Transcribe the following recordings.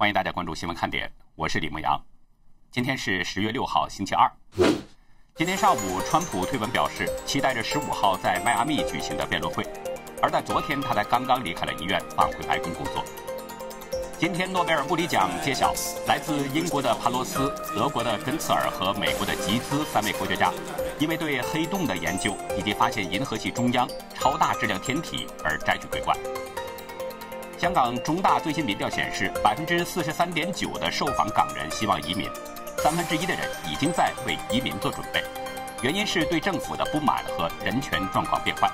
欢迎大家关注新闻看点，我是李牧阳。今天是十月六号，星期二。今天上午，川普推文表示，期待着十五号在迈阿密举行的辩论会。而在昨天，他才刚刚离开了医院，返回白宫工作。今天，诺贝尔物理奖揭晓，来自英国的帕洛斯、德国的根茨尔和美国的吉兹三位科学家，因为对黑洞的研究以及发现银河系中央超大质量天体而摘取桂冠。香港中大最新民调显示，百分之四十三点九的受访港人希望移民，三分之一的人已经在为移民做准备，原因是对政府的不满和人权状况变坏。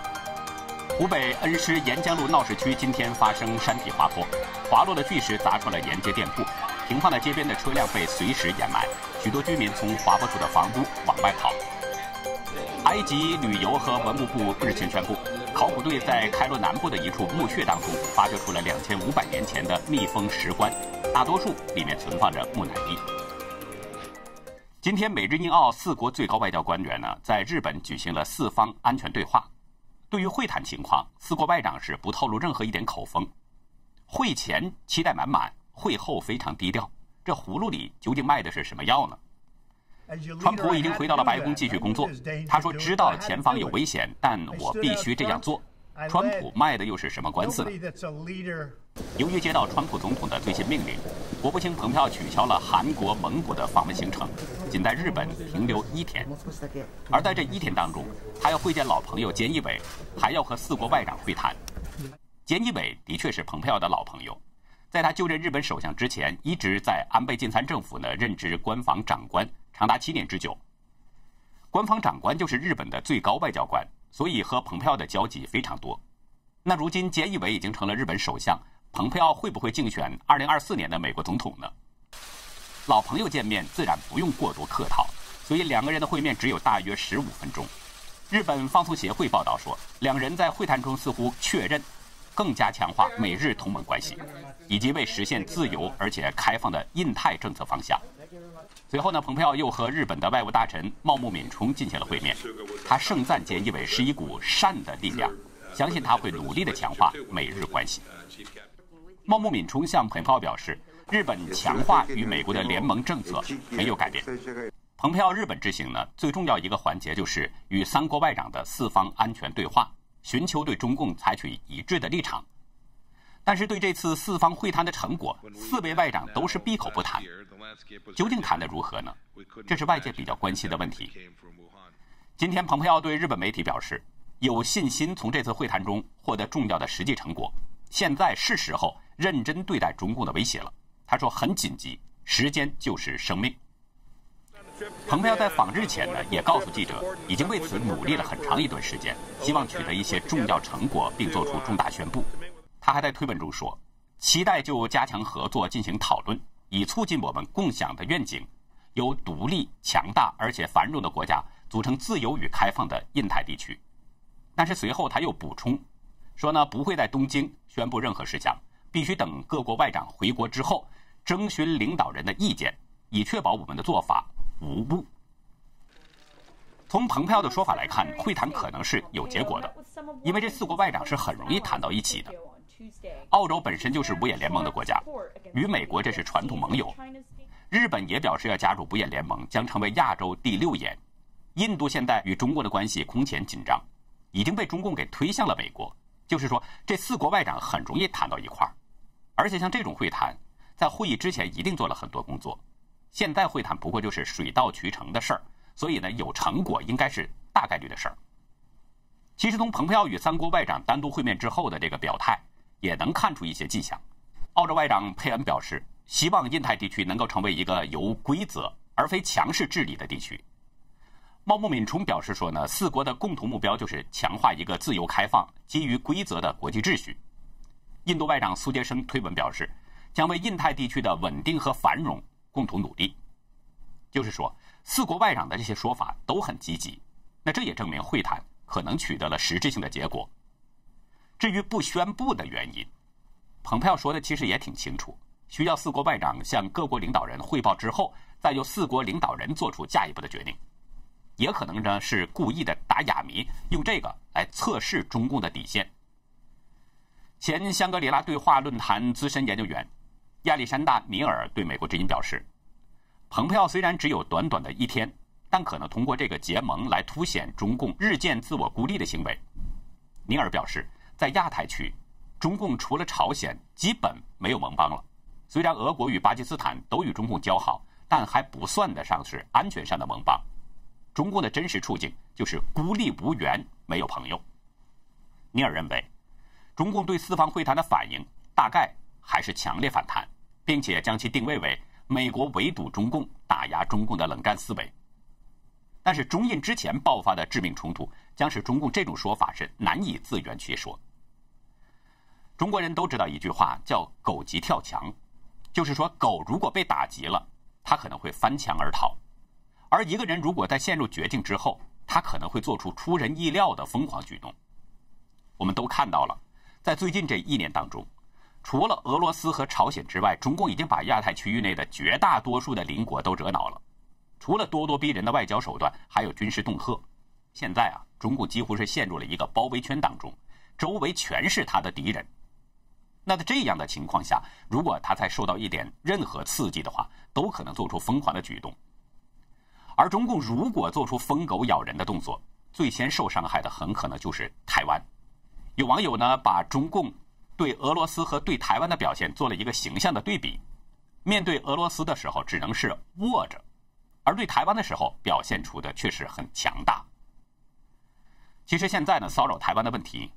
湖北恩施沿江路闹市区今天发生山体滑坡，滑落的巨石砸穿了沿街店铺，停放在街边的车辆被随时掩埋，许多居民从滑坡处的房屋往外跑。埃及旅游和文物部日前宣布，考古队在开罗南部的一处墓穴当中发掘出了两千五百年前的密封石棺，大多数里面存放着木乃伊。今天，美日印澳四国最高外交官员呢在日本举行了四方安全对话。对于会谈情况，四国外长是不透露任何一点口风。会前期待满满，会后非常低调。这葫芦里究竟卖的是什么药呢？川普已经回到了白宫继续工作。他说：“知道前方有危险，但我必须这样做。”川普卖的又是什么官司呢？由于接到川普总统的最新命令，国务卿蓬佩奥取消了韩国、蒙古的访问行程，仅在日本停留一天。而在这一天当中，他要会见老朋友菅义伟，还要和四国外长会谈。菅义伟的确是蓬佩奥的老朋友，在他就任日本首相之前，一直在安倍晋三政府呢任职官房长官，长达七年之久。官方长官就是日本的最高外交官。所以和蓬佩奥的交集非常多。那如今菅义伟已经成了日本首相，蓬佩奥会不会竞选2024年的美国总统呢？老朋友见面自然不用过多客套，所以两个人的会面只有大约十五分钟。日本放送协会报道说，两人在会谈中似乎确认更加强化美日同盟关系，以及为实现自由而且开放的印太政策方向。随后呢，蓬佩奥又和日本的外务大臣茂木敏充进行了会面。他盛赞菅义伟是一股善的力量，相信他会努力的强化美日关系。茂木敏充向蓬佩奥表示，日本强化与美国的联盟政策没有改变。蓬佩奥日本之行呢，最重要一个环节就是与三国外长的四方安全对话，寻求对中共采取一致的立场。但是对这次四方会谈的成果，四位外长都是闭口不谈。究竟谈得如何呢？这是外界比较关心的问题。今天，蓬佩奥对日本媒体表示，有信心从这次会谈中获得重要的实际成果。现在是时候认真对待中共的威胁了。他说很紧急，时间就是生命。蓬佩奥在访日前呢，也告诉记者，已经为此努力了很长一段时间，希望取得一些重要成果，并做出重大宣布。他还在推文中说：“期待就加强合作进行讨论，以促进我们共享的愿景，由独立、强大而且繁荣的国家组成自由与开放的印太地区。”但是随后他又补充说：“呢不会在东京宣布任何事项，必须等各国外长回国之后，征询领导人的意见，以确保我们的做法无误。”从蓬佩奥的说法来看，会谈可能是有结果的，因为这四国外长是很容易谈到一起的。澳洲本身就是五眼联盟的国家，与美国这是传统盟友。日本也表示要加入五眼联盟，将成为亚洲第六眼。印度现在与中国的关系空前紧张，已经被中共给推向了美国。就是说，这四国外长很容易谈到一块儿。而且像这种会谈，在会议之前一定做了很多工作。现在会谈不过就是水到渠成的事儿，所以呢，有成果应该是大概率的事儿。其实从蓬佩奥与三国外长单独会面之后的这个表态。也能看出一些迹象。澳洲外长佩恩表示，希望印太地区能够成为一个由规则而非强势治理的地区。茂木敏充表示说呢，四国的共同目标就是强化一个自由开放、基于规则的国际秩序。印度外长苏杰生推文表示，将为印太地区的稳定和繁荣共同努力。就是说，四国外长的这些说法都很积极，那这也证明会谈可能取得了实质性的结果。至于不宣布的原因，蓬佩奥说的其实也挺清楚，需要四国外长向各国领导人汇报之后，再由四国领导人做出下一步的决定。也可能呢是故意的打哑谜，用这个来测试中共的底线。前香格里拉对话论坛资深研究员、亚历山大·米尔对美国之音表示，蓬佩奥虽然只有短短的一天，但可能通过这个结盟来凸显中共日渐自我孤立的行为。尼尔表示，在亚太区，中共除了朝鲜，基本没有盟邦了。虽然俄国与巴基斯坦都与中共交好，但还不算得上是安全上的盟邦。中共的真实处境就是孤立无援，没有朋友。尼尔认为，中共对四方会谈的反应大概还是强烈反弹。并且将其定位为美国围堵中共、打压中共的冷战思维。但是中印之前爆发的致命冲突，将使中共这种说法是难以自圆其说。中国人都知道一句话叫“狗急跳墙”，就是说狗如果被打急了，它可能会翻墙而逃；而一个人如果在陷入绝境之后，他可能会做出出人意料的疯狂举动。我们都看到了，在最近这一年当中。除了俄罗斯和朝鲜之外，中共已经把亚太区域内的绝大多数的邻国都惹恼了。除了咄咄逼人的外交手段，还有军事恫吓。现在啊，中共几乎是陷入了一个包围圈当中，周围全是他的敌人。那在这样的情况下，如果他再受到一点任何刺激的话，都可能做出疯狂的举动。而中共如果做出疯狗咬人的动作，最先受伤害的很可能就是台湾。有网友呢，把中共。对俄罗斯和对台湾的表现做了一个形象的对比。面对俄罗斯的时候，只能是卧着；而对台湾的时候，表现出的却是很强大。其实现在呢，骚扰台湾的问题，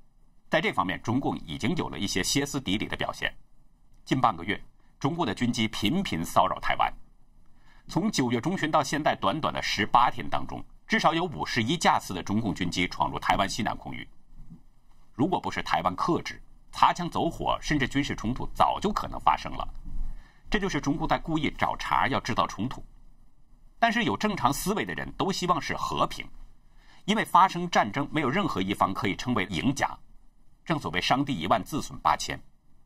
在这方面，中共已经有了一些歇斯底里的表现。近半个月，中共的军机频频骚扰台湾。从九月中旬到现在短短的十八天当中，至少有五十一架次的中共军机闯入台湾西南空域。如果不是台湾克制，擦枪走火，甚至军事冲突早就可能发生了。这就是中共在故意找茬，要制造冲突。但是有正常思维的人都希望是和平，因为发生战争没有任何一方可以称为赢家。正所谓伤敌一万，自损八千，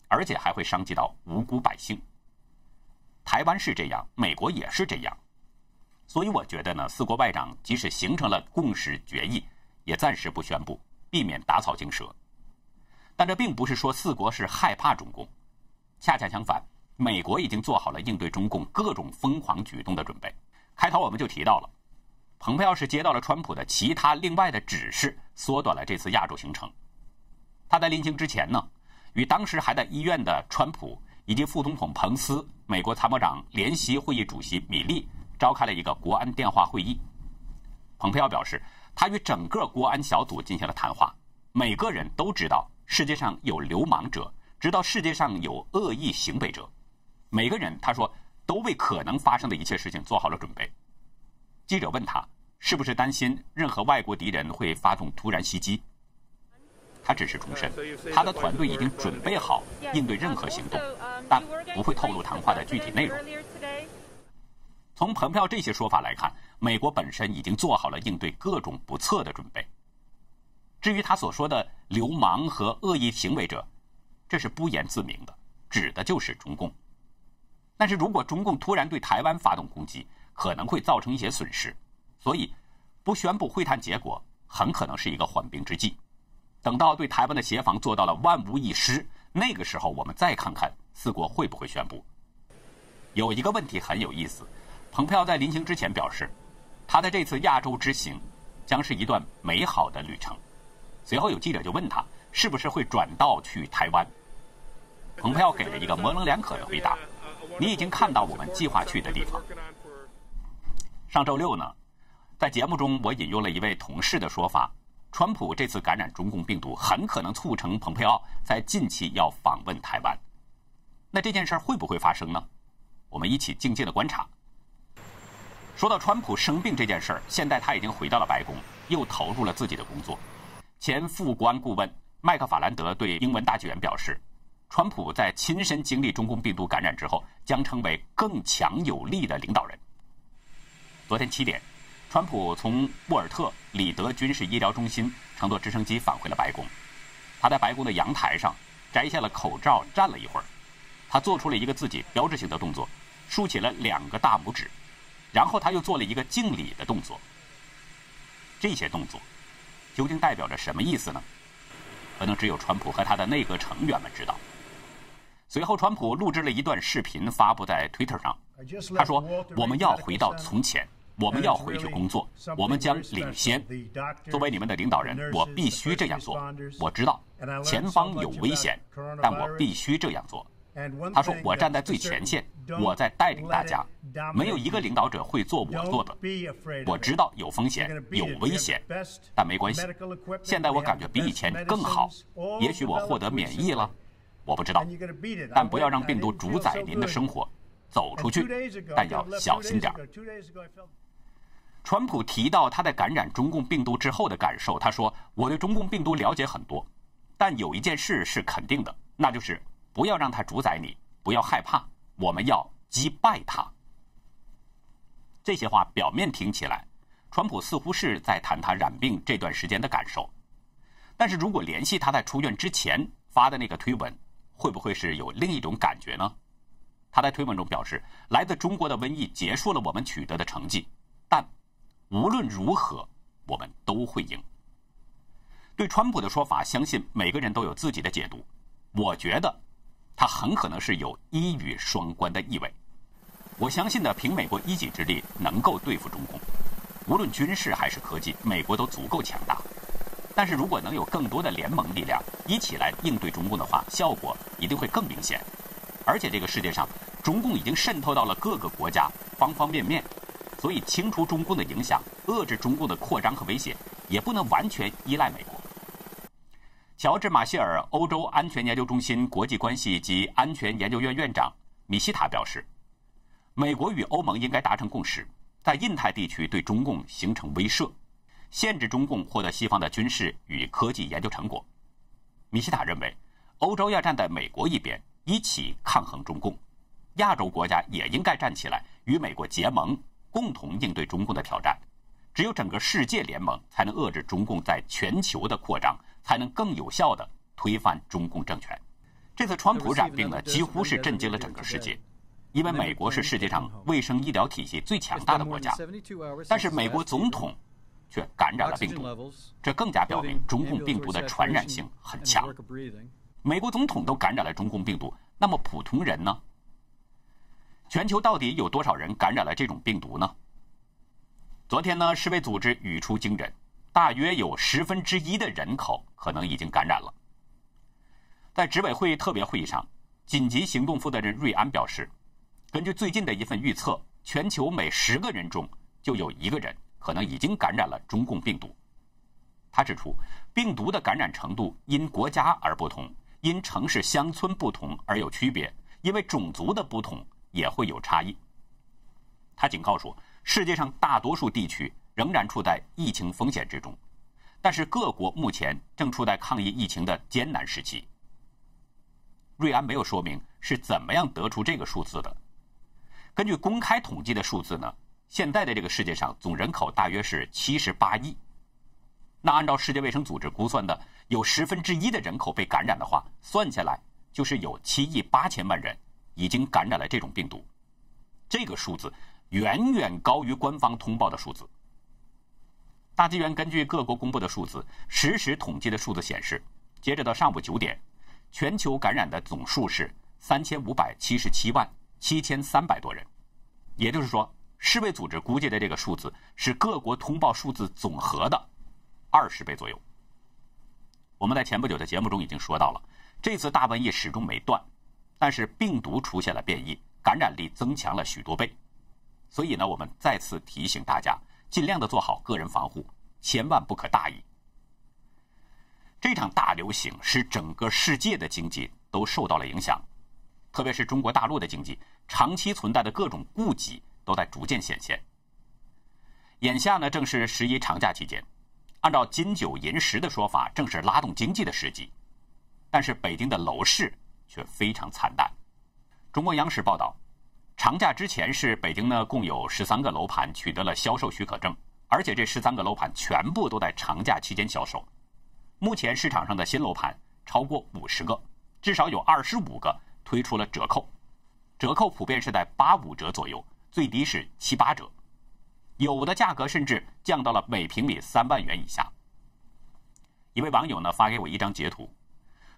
而且还会伤及到无辜百姓。台湾是这样，美国也是这样。所以我觉得呢，四国外长即使形成了共识决议，也暂时不宣布，避免打草惊蛇。但这并不是说四国是害怕中共，恰恰相反，美国已经做好了应对中共各种疯狂举动的准备。开头我们就提到了，蓬佩奥是接到了川普的其他另外的指示，缩短了这次亚洲行程。他在临行之前呢，与当时还在医院的川普以及副总统彭斯、美国参谋长联席会议主席米利召开了一个国安电话会议。蓬佩奥表示，他与整个国安小组进行了谈话，每个人都知道。世界上有流氓者，知道世界上有恶意行为者。每个人，他说，都为可能发生的一切事情做好了准备。记者问他，是不是担心任何外国敌人会发动突然袭击？他只是重申，他的团队已经准备好应对任何行动，但不会透露谈话的具体内容。从蓬佩奥这些说法来看，美国本身已经做好了应对各种不测的准备。至于他所说的流氓和恶意行为者，这是不言自明的，指的就是中共。但是如果中共突然对台湾发动攻击，可能会造成一些损失，所以不宣布会谈结果，很可能是一个缓兵之计。等到对台湾的协防做到了万无一失，那个时候我们再看看四国会不会宣布。有一个问题很有意思，蓬佩奥在临行之前表示，他的这次亚洲之行将是一段美好的旅程。随后有记者就问他是不是会转道去台湾，蓬佩奥给了一个模棱两可的回答：“你已经看到我们计划去的地方。”上周六呢，在节目中我引用了一位同事的说法：，川普这次感染中共病毒很可能促成蓬佩奥在近期要访问台湾。那这件事会不会发生呢？我们一起静静的观察。说到川普生病这件事儿，现在他已经回到了白宫，又投入了自己的工作。前副国安顾问麦克法兰德对英文大纪元表示，川普在亲身经历中共病毒感染之后，将成为更强有力的领导人。昨天七点，川普从沃尔特里德军事医疗中心乘坐直升机返回了白宫。他在白宫的阳台上摘下了口罩，站了一会儿。他做出了一个自己标志性的动作，竖起了两个大拇指，然后他又做了一个敬礼的动作。这些动作。究竟代表着什么意思呢？可能只有川普和他的内阁成员们知道。随后，川普录制了一段视频发布在 Twitter 上。他说：“我们要回到从前，我们要回去工作，我们将领先。作为你们的领导人，我必须这样做。我知道前方有危险，但我必须这样做。”他说：“我站在最前线，我在带领大家。没有一个领导者会做我做的。我知道有风险，有危险，但没关系。现在我感觉比以前更好。也许我获得免疫了。”我不知道，但不要让病毒主宰您的生活。走出去，但要小心点儿川普提到他在感染中共病毒之后的感受，他说：“我对中共病毒了解很多，但有一件事是肯定的，那就是不要让它主宰你，不要害怕，我们要击败它。”这些话表面听起来，川普似乎是在谈他染病这段时间的感受，但是如果联系他在出院之前发的那个推文。会不会是有另一种感觉呢？他在推文中表示：“来自中国的瘟疫结束了我们取得的成绩，但无论如何，我们都会赢。”对川普的说法，相信每个人都有自己的解读。我觉得他很可能是有一语双关的意味。我相信呢，凭美国一己之力能够对付中共，无论军事还是科技，美国都足够强大。但是如果能有更多的联盟力量一起来应对中共的话，效果一定会更明显。而且这个世界上，中共已经渗透到了各个国家方方面面，所以清除中共的影响、遏制中共的扩张和威胁，也不能完全依赖美国。乔治·马歇尔欧洲安全研究中心国际关系及安全研究院院长米西塔表示，美国与欧盟应该达成共识，在印太地区对中共形成威慑。限制中共获得西方的军事与科技研究成果。米西塔认为，欧洲要站在美国一边，一起抗衡中共；亚洲国家也应该站起来，与美国结盟，共同应对中共的挑战。只有整个世界联盟，才能遏制中共在全球的扩张，才能更有效地推翻中共政权。这次川普染病呢，几乎是震惊了整个世界，因为美国是世界上卫生医疗体系最强大的国家，但是美国总统。却感染了病毒，这更加表明中共病毒的传染性很强。美国总统都感染了中共病毒，那么普通人呢？全球到底有多少人感染了这种病毒呢？昨天呢，世卫组织语出惊人，大约有十分之一的人口可能已经感染了。在执委会特别会议上，紧急行动负责人瑞安表示，根据最近的一份预测，全球每十个人中就有一个人。可能已经感染了中共病毒。他指出，病毒的感染程度因国家而不同，因城市乡村不同而有区别，因为种族的不同也会有差异。他警告说，世界上大多数地区仍然处在疫情风险之中，但是各国目前正处在抗疫疫情的艰难时期。瑞安没有说明是怎么样得出这个数字的。根据公开统计的数字呢？现在的这个世界上总人口大约是七十八亿，那按照世界卫生组织估算的，有十分之一的人口被感染的话，算下来就是有七亿八千万人已经感染了这种病毒。这个数字远远高于官方通报的数字。大纪元根据各国公布的数字，实时统计的数字显示，截止到上午九点，全球感染的总数是三千五百七十七万七千三百多人，也就是说。世卫组织估计的这个数字是各国通报数字总和的二十倍左右。我们在前不久的节目中已经说到了，这次大瘟疫始终没断，但是病毒出现了变异，感染力增强了许多倍。所以呢，我们再次提醒大家，尽量的做好个人防护，千万不可大意。这场大流行使整个世界的经济都受到了影响，特别是中国大陆的经济长期存在的各种顾忌。都在逐渐显现。眼下呢，正是十一长假期间，按照金九银十的说法，正是拉动经济的时机。但是北京的楼市却非常惨淡。中国央视报道，长假之前是北京呢共有十三个楼盘取得了销售许可证，而且这十三个楼盘全部都在长假期间销售。目前市场上的新楼盘超过五十个，至少有二十五个推出了折扣，折扣普遍是在八五折左右。最低是七八折，有的价格甚至降到了每平米三万元以下。一位网友呢发给我一张截图，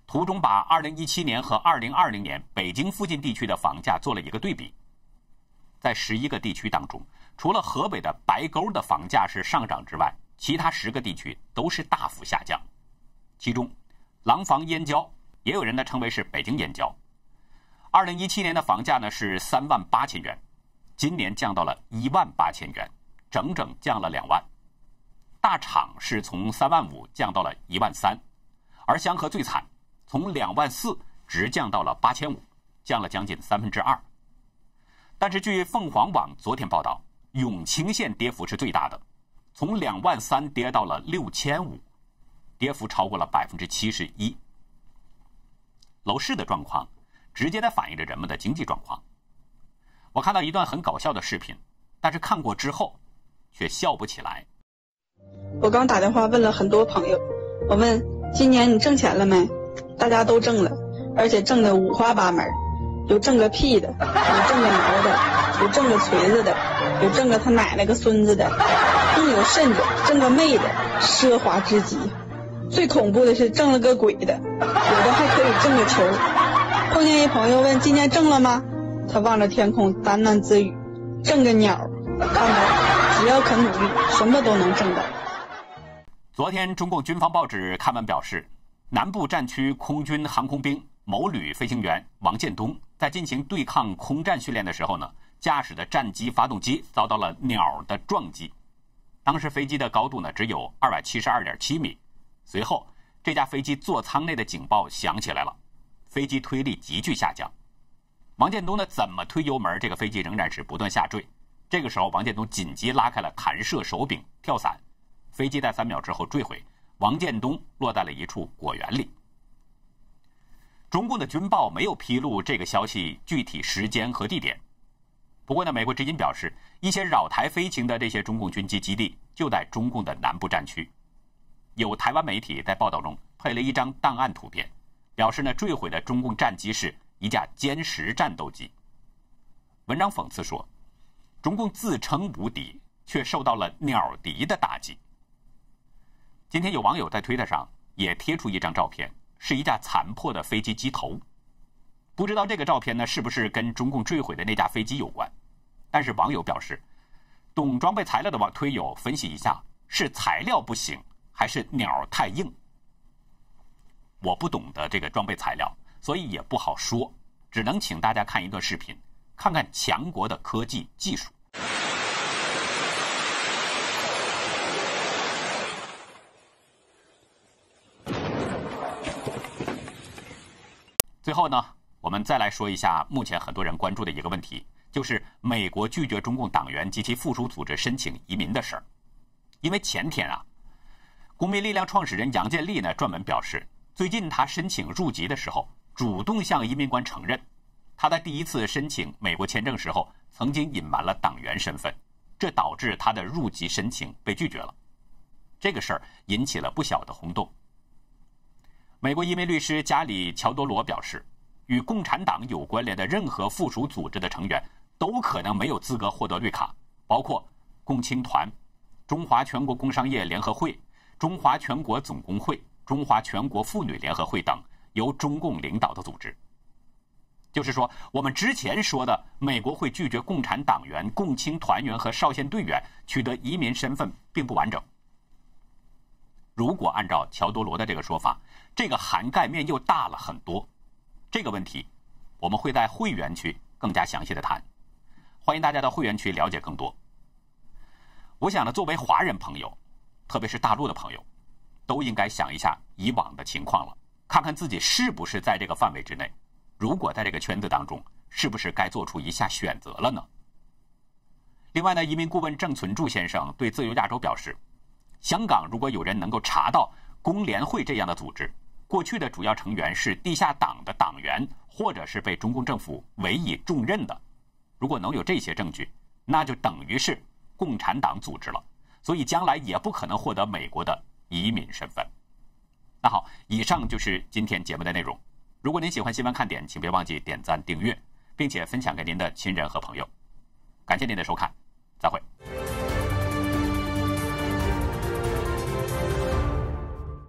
图中把2017年和2020年北京附近地区的房价做了一个对比。在十一个地区当中，除了河北的白沟的房价是上涨之外，其他十个地区都是大幅下降。其中，廊坊燕郊，也有人呢称为是北京燕郊。2017年的房价呢是三万八千元，今年降到了一万八千元，整整降了两万。大厂是从三万五降到了一万三，而香河最惨，从两万四直降到了八千五，降了将近三分之二。但是，据凤凰网昨天报道，永清县跌幅是最大的，从两万三跌到了六千五，跌幅超过了百分之七十一。楼市的状况，直接的反映着人们的经济状况。我看到一段很搞笑的视频，但是看过之后，却笑不起来。我刚打电话问了很多朋友，我问今年你挣钱了没？大家都挣了，而且挣的五花八门。有挣个屁的，有挣个毛的，有挣个锤子的，有挣个他奶奶个孙子的，更有甚者挣个妹的，奢华至极。最恐怖的是挣了个鬼的，有的还可以挣个球。碰见一朋友问今年挣了吗？他望着天空喃喃自语：挣个鸟！看吧，只要肯努力，什么都能挣到。昨天，中共军方报纸刊文表示，南部战区空军航空兵某旅飞行员王建东。在进行对抗空战训练的时候呢，驾驶的战机发动机遭到了鸟的撞击。当时飞机的高度呢只有二百七十二点七米。随后，这架飞机座舱内的警报响起来了，飞机推力急剧下降。王建东呢怎么推油门，这个飞机仍然是不断下坠。这个时候，王建东紧急拉开了弹射手柄跳伞，飞机在三秒之后坠毁，王建东落在了一处果园里。中共的军报没有披露这个消息具体时间和地点。不过呢，美国至今表示，一些扰台飞行的这些中共军机基地就在中共的南部战区。有台湾媒体在报道中配了一张档案图片，表示呢，坠毁的中共战机是一架歼十战斗机。文章讽刺说，中共自称无敌，却受到了鸟敌的打击。今天有网友在推特上也贴出一张照片。是一架残破的飞机机头，不知道这个照片呢是不是跟中共坠毁的那架飞机有关？但是网友表示，懂装备材料的网推友分析一下，是材料不行，还是鸟太硬？我不懂得这个装备材料，所以也不好说，只能请大家看一段视频，看看强国的科技技术。最后呢，我们再来说一下目前很多人关注的一个问题，就是美国拒绝中共党员及其附属组织申请移民的事儿。因为前天啊，公民力量创始人杨建立呢专门表示，最近他申请入籍的时候，主动向移民官承认，他在第一次申请美国签证时候曾经隐瞒了党员身份，这导致他的入籍申请被拒绝了。这个事儿引起了不小的轰动。美国移民律师加里·乔多罗表示，与共产党有关联的任何附属组织的成员都可能没有资格获得绿卡，包括共青团、中华全国工商业联合会、中华全国总工会、中华全国妇女联合会等由中共领导的组织。就是说，我们之前说的美国会拒绝共产党员、共青团员和少先队员取得移民身份，并不完整。如果按照乔多罗的这个说法，这个涵盖面又大了很多。这个问题，我们会在会员区更加详细的谈。欢迎大家到会员区了解更多。我想呢，作为华人朋友，特别是大陆的朋友，都应该想一下以往的情况了，看看自己是不是在这个范围之内。如果在这个圈子当中，是不是该做出一下选择了呢？另外呢，移民顾问郑存柱先生对自由亚洲表示。香港如果有人能够查到工联会这样的组织，过去的主要成员是地下党的党员，或者是被中共政府委以重任的，如果能有这些证据，那就等于是共产党组织了，所以将来也不可能获得美国的移民身份。那好，以上就是今天节目的内容。如果您喜欢新闻看点，请别忘记点赞、订阅，并且分享给您的亲人和朋友。感谢您的收看，再会。